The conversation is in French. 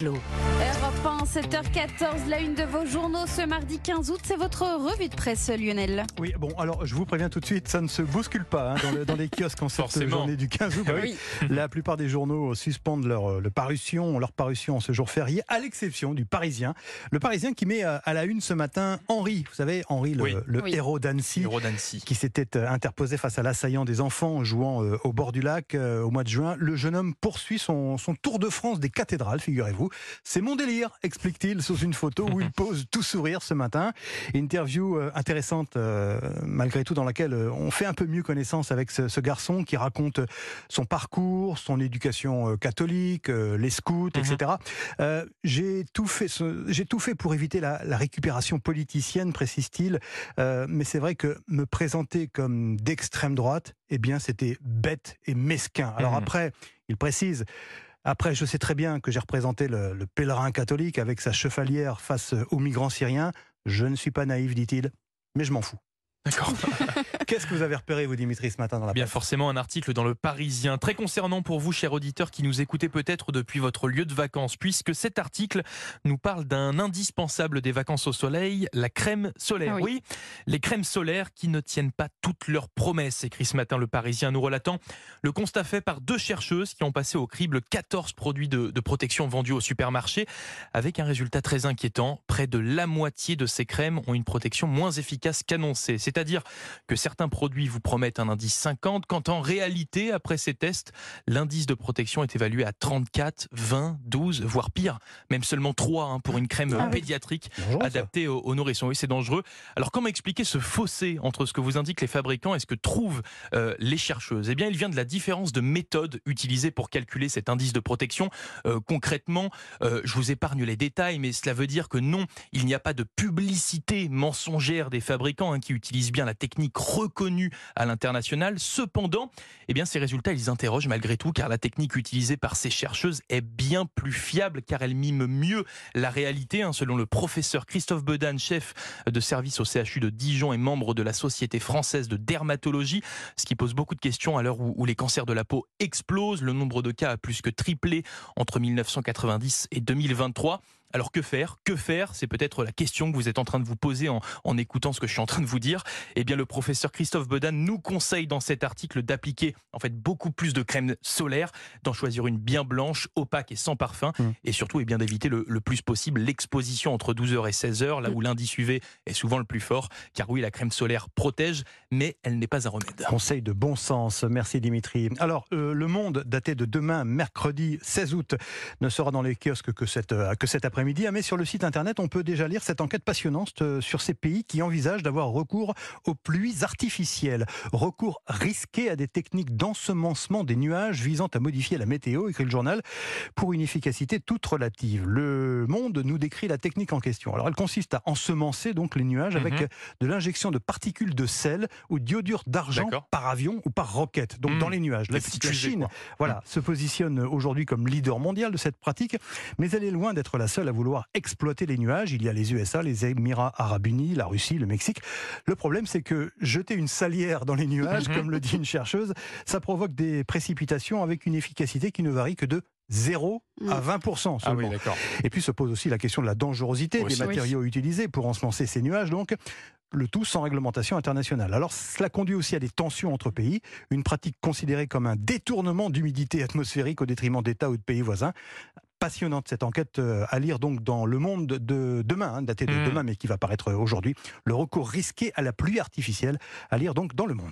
hello Europe 1, 7h14, la une de vos journaux ce mardi 15 août, c'est votre revue de presse Lionel. Oui, bon, alors je vous préviens tout de suite, ça ne se bouscule pas hein, dans, le- dans les kiosques en cette Forcément. journée du 15 août. Bah oui. La plupart des journaux suspendent leur, euh, le parution, leur parution en ce jour férié, à l'exception du Parisien. Le Parisien qui met euh, à la une ce matin Henri, vous savez, Henri, le, Oui. le Oui. héros d'Annecy. Qui s'était euh, interposé face à l'assaillant des enfants jouant euh, au bord du lac euh, au mois de juin. Le jeune homme poursuit son, son tour de France des cathédrales, figurez-vous. C'est mon délire, explique-t-il sous une photo où il pose tout sourire ce matin. Interview euh, intéressante euh, malgré tout dans laquelle euh, on fait un peu mieux connaissance avec ce, ce garçon qui raconte son parcours, son éducation catholique, les scouts, Mhm. etc. Euh, j'ai tout fait, j'ai tout fait pour éviter la, la récupération politicienne, précise-t-il. Euh, mais c'est vrai que me présenter comme d'extrême droite, eh bien, c'était bête et mesquin. Alors Mhm. après, il précise. Après, je sais très bien que j'ai représenté le, le pèlerin catholique avec sa chevalière face aux migrants syriens. Je ne suis pas naïf, dit-il, mais je m'en fous. D'accord. Qu'est-ce que vous avez repéré, vous, Dimitri, ce matin dans la Bien presse? forcément un article dans le Parisien très concernant pour vous, chers auditeurs, qui nous écoutez peut-être depuis votre lieu de vacances, puisque cet article nous parle d'un indispensable des vacances au soleil, la crème solaire. Ah oui. oui, les crèmes solaires qui ne tiennent pas toutes leurs promesses, écrit ce matin le Parisien, nous relatant le constat fait par deux chercheuses qui ont passé au crible 14 produits de, de protection vendus au supermarché, avec un résultat très inquiétant. Près de la moitié de ces crèmes ont une protection moins efficace qu'annoncée. C'est-à-dire que certains produits vous promettent un indice 50, quand en réalité, après ces tests, l'indice de protection est évalué à 34, 20, 12, voire pire, même seulement 3 hein, pour une crème Ah oui. pédiatrique adaptée aux, aux nourrissons. Oui, c'est dangereux. Alors comment expliquer ce fossé entre ce que vous indiquent les fabricants et ce que trouvent euh, les chercheuses? Eh bien, il vient de la différence de méthode utilisée pour calculer cet indice de protection. Euh, concrètement, euh, je vous épargne les détails, mais cela veut dire que non, il n'y a pas de publicité mensongère des fabricants hein, qui utilisent bien la technique reconnue à l'international. Cependant, eh bien, ces résultats, ils interrogent malgré tout, car la technique utilisée par ces chercheuses est bien plus fiable, car elle mime mieux la réalité, hein, selon le professeur Christophe Bedan, chef de service au CHU de Dijon et membre de la Société française de dermatologie, ce qui pose beaucoup de questions à l'heure où, où les cancers de la peau explosent. Le nombre de cas a plus que triplé entre 1990 et 2023. Alors que faire? Que faire? C'est peut-être la question que vous êtes en train de vous poser en, en écoutant ce que je suis en train de vous dire. Eh bien, le professeur Christophe Bedan nous conseille dans cet article d'appliquer en fait beaucoup plus de crème solaire, d'en choisir une bien blanche, opaque et sans parfum, Mm. et surtout eh bien d'éviter le, le plus possible l'exposition entre 12h et 16h, là où l'indice UV est souvent le plus fort. Car oui, la crème solaire protège, mais elle n'est pas un remède. Conseil de bon sens, merci Dimitri. Alors, euh, le monde, daté de demain, mercredi 16 août, ne sera dans les kiosques que, cette, euh, que cet après-midi. Ah, Mais sur le site internet, on peut déjà lire cette enquête passionnante euh, sur ces pays qui envisagent d'avoir recours aux pluies artificielles. Recours risqué à des techniques d'ensemencement des nuages visant à modifier la météo, écrit le journal, pour une efficacité toute relative. Le monde nous décrit la technique en question. Alors, elle consiste à ensemencer donc les nuages avec Mhm. de l'injection de particules de sel ou d'iodure d'argent par avion ou par roquette, donc Mmh. dans les nuages. La, Chine quoi. voilà, se positionne aujourd'hui comme leader mondial de cette pratique, mais elle est loin d'être la seule à vouloir exploiter les nuages. Il y a les USA, les Émirats arabes unis, la Russie, le Mexique. Le problème, c'est que jeter une salière dans les nuages, Mhm. comme le dit une chercheuse, ça provoque des précipitations avec une efficacité qui ne varie que de 0 à 20% Ah seulement. d'accord. Et puis se pose aussi la question de la dangerosité Aussi. des matériaux utilisés pour ensemencer ces nuages. Donc, le tout sans réglementation internationale. Alors, cela conduit aussi à des tensions entre pays, une pratique considérée comme un détournement d'humidité atmosphérique au détriment d'États ou de pays voisins. Passionnante cette enquête euh, à lire donc dans Le Monde de demain, hein, daté de Mm. demain, mais qui va paraître aujourd'hui. Le recours risqué à la pluie artificielle à lire donc dans Le Monde.